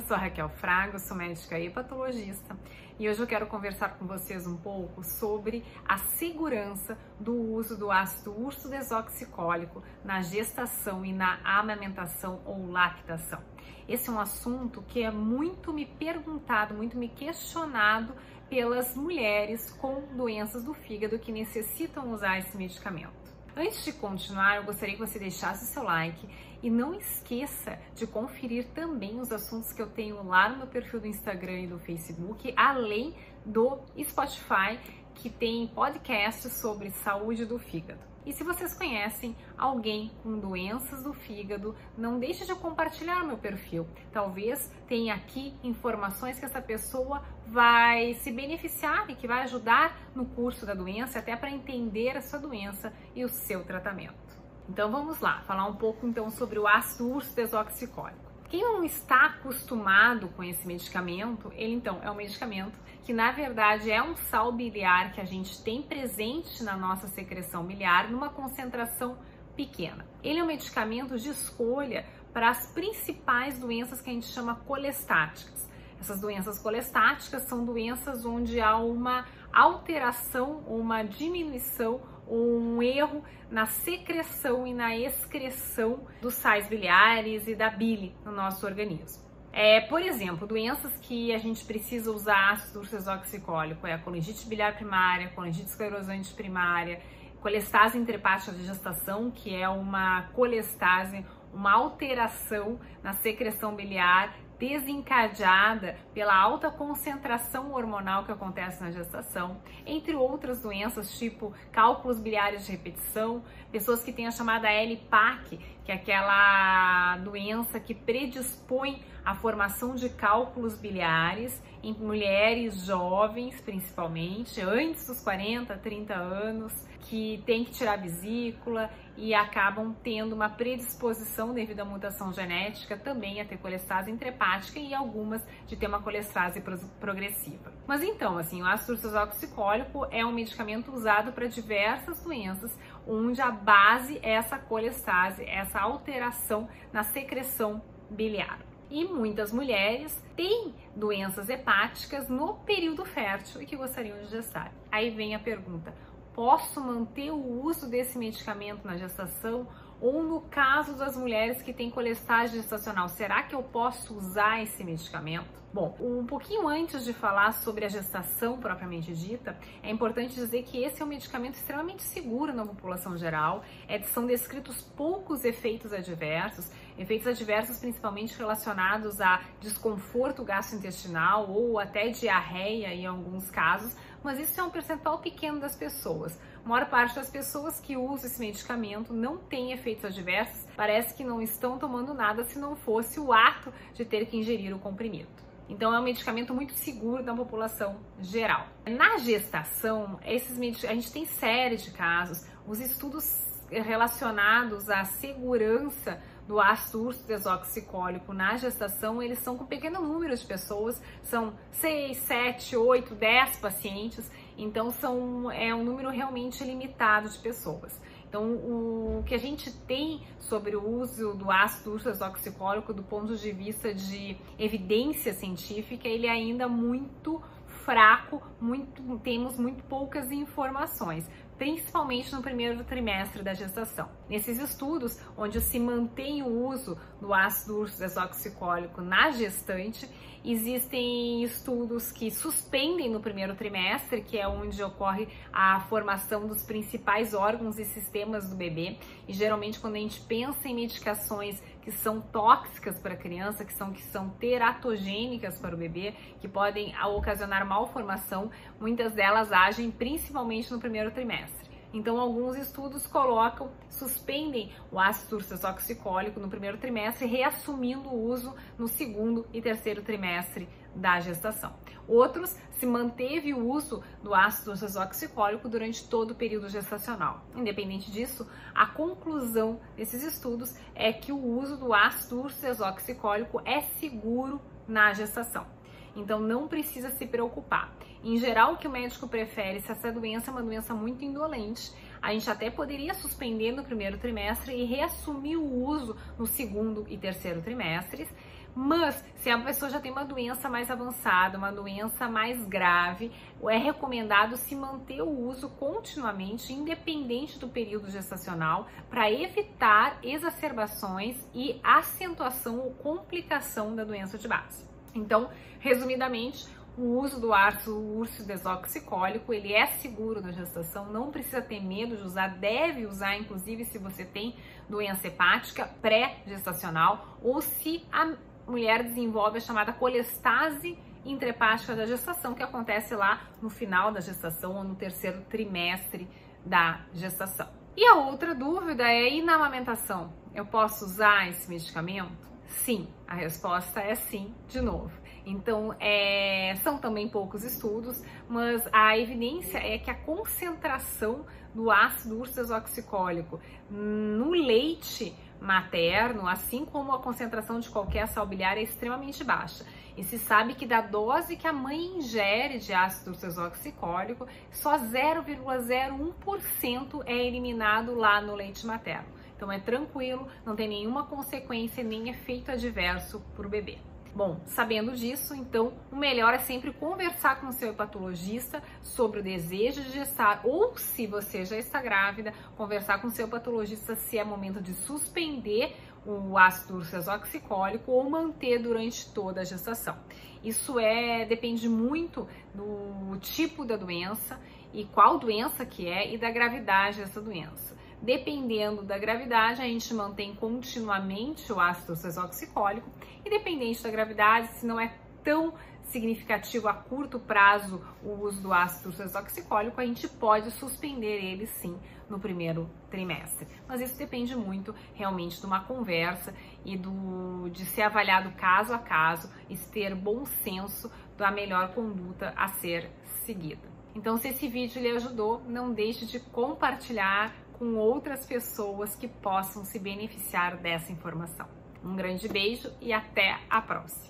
Eu sou Raquel Fraga, sou médica hepatologista e hoje eu quero conversar com vocês um pouco sobre a segurança do uso do ácido urso desoxicólico na gestação e na amamentação ou lactação. Esse é um assunto que é muito me perguntado, muito me questionado pelas mulheres com doenças do fígado que necessitam usar esse medicamento. Antes de continuar, eu gostaria que você deixasse o seu like e não esqueça de conferir também os assuntos que eu tenho lá no meu perfil do Instagram e do Facebook, além do Spotify, que tem podcasts sobre saúde do fígado. E se vocês conhecem alguém com doenças do fígado, não deixe de compartilhar meu perfil. Talvez tenha aqui informações que essa pessoa vai se beneficiar e que vai ajudar no curso da doença, até para entender a sua doença e o seu tratamento. Então vamos lá, falar um pouco então sobre o ácido urso desoxicólico. Quem não está acostumado com esse medicamento, ele então é um medicamento que na verdade é um sal biliar que a gente tem presente na nossa secreção biliar numa concentração pequena. Ele é um medicamento de escolha para as principais doenças que a gente chama colestáticas. Essas doenças colestáticas são doenças onde há uma alteração, uma diminuição um erro na secreção e na excreção dos sais biliares e da bile no nosso organismo. É, por exemplo, doenças que a gente precisa usar ácido ursoxicólico é a colangite biliar primária, colangite esclerosante primária, colestase intrahepática de gestação, que é uma colestase, uma alteração na secreção biliar desencadeada pela alta concentração hormonal que acontece na gestação, entre outras doenças tipo cálculos biliares de repetição, pessoas que têm a chamada LPAC, que é aquela doença que predispõe à formação de cálculos biliares em mulheres jovens, principalmente, antes dos 40, 30 anos, que tem que tirar vesícula e acabam tendo uma predisposição devido à mutação genética também a ter colestase intrahepática e algumas de ter uma colestase progressiva. Mas então, assim, o ácido ursoxicólico é um medicamento usado para diversas doenças onde a base é essa colestase, essa alteração na secreção biliar. E muitas mulheres têm doenças hepáticas no período fértil e que gostariam de gestar. Aí vem a pergunta: posso manter o uso desse medicamento na gestação? Ou no caso das mulheres que têm colestase gestacional, será que eu posso usar esse medicamento? Bom, um pouquinho antes de falar sobre a gestação propriamente dita, é importante dizer que esse é um medicamento extremamente seguro na população geral, é, são descritos poucos efeitos adversos, efeitos adversos principalmente relacionados a desconforto gastrointestinal ou até diarreia em alguns casos, mas isso é um percentual pequeno das pessoas. A maior parte das pessoas que usam esse medicamento não tem efeitos adversos, parece que não estão tomando nada se não fosse o ato de ter que ingerir o comprimido. Então é um medicamento muito seguro da população geral. Na gestação, esses a gente tem série de casos, os estudos relacionados à segurança do ácido urso desoxicólico na gestação, eles são com pequeno número de pessoas, são 6, 7, 8, 10 pacientes, então são, é um número realmente limitado de pessoas. Então, o que a gente tem sobre o uso do ácido urso desoxicólico do ponto de vista de evidência científica, ele é ainda muito fraco, muito, temos muito poucas informações principalmente no primeiro trimestre da gestação. Nesses estudos, onde se mantém o uso do ácido urso desoxicólico na gestante, existem estudos que suspendem no primeiro trimestre, que é onde ocorre a formação dos principais órgãos e sistemas do bebê. E geralmente, quando a gente pensa em medicações que são tóxicas para a criança, que são, que são teratogênicas para o bebê, que podem ocasionar malformação, muitas delas agem principalmente no primeiro trimestre. Então, alguns estudos colocam, suspendem o ácido ursoxicólico no primeiro trimestre, reassumindo o uso no segundo e terceiro trimestre da gestação. Outros se manteve o uso do ácido ursoxicólico durante todo o período gestacional. Independente disso, a conclusão desses estudos é que o uso do ácido ursoxicólico é seguro na gestação. Então não precisa se preocupar. Em geral, o que o médico prefere, se essa doença é uma doença muito indolente, a gente até poderia suspender no primeiro trimestre e reassumir o uso no segundo e terceiro trimestres, Mas se a pessoa já tem uma doença mais avançada, uma doença mais grave, é recomendado se manter o uso continuamente, independente do período gestacional, para evitar exacerbações e acentuação ou complicação da doença de base. Então, resumidamente, o uso do ácido urso desoxicólico, ele é seguro na gestação, não precisa ter medo de usar, deve usar inclusive se você tem doença hepática pré-gestacional ou se a mulher desenvolve a chamada colestase intrahepática da gestação, que acontece lá no final da gestação ou no terceiro trimestre da gestação. E a outra dúvida é: e na amamentação? Eu posso usar esse medicamento? Sim, a resposta é sim, de novo. Então, é, são também poucos estudos, mas a evidência é que a concentração do ácido ursodesoxicólico no leite materno, assim como a concentração de qualquer sal biliar, é extremamente baixa. E se sabe que da dose que a mãe ingere de ácido ursodesoxicólico, só 0,01% é eliminado lá no leite materno. Então é tranquilo, não tem nenhuma consequência nem efeito adverso para o bebê. Bom, sabendo disso, então o melhor é sempre conversar com o seu hepatologista sobre o desejo de gestar ou se você já está grávida, conversar com o seu hepatologista se é momento de suspender o ácido ursodesoxicólico ou manter durante toda a gestação. Isso é depende muito do tipo da doença e qual doença que é e da gravidade dessa doença. Dependendo da gravidade, a gente mantém continuamente o ácido desoxicólico, independente da gravidade, se não é tão significativo a curto prazo o uso do ácido desoxicólico, a gente pode suspender ele sim no primeiro trimestre. Mas isso depende muito realmente de uma conversa e do de ser avaliado caso a caso e ter bom senso da melhor conduta a ser seguida. Então, se esse vídeo lhe ajudou, não deixe de compartilhar com outras pessoas que possam se beneficiar dessa informação. Um grande beijo e até a próxima!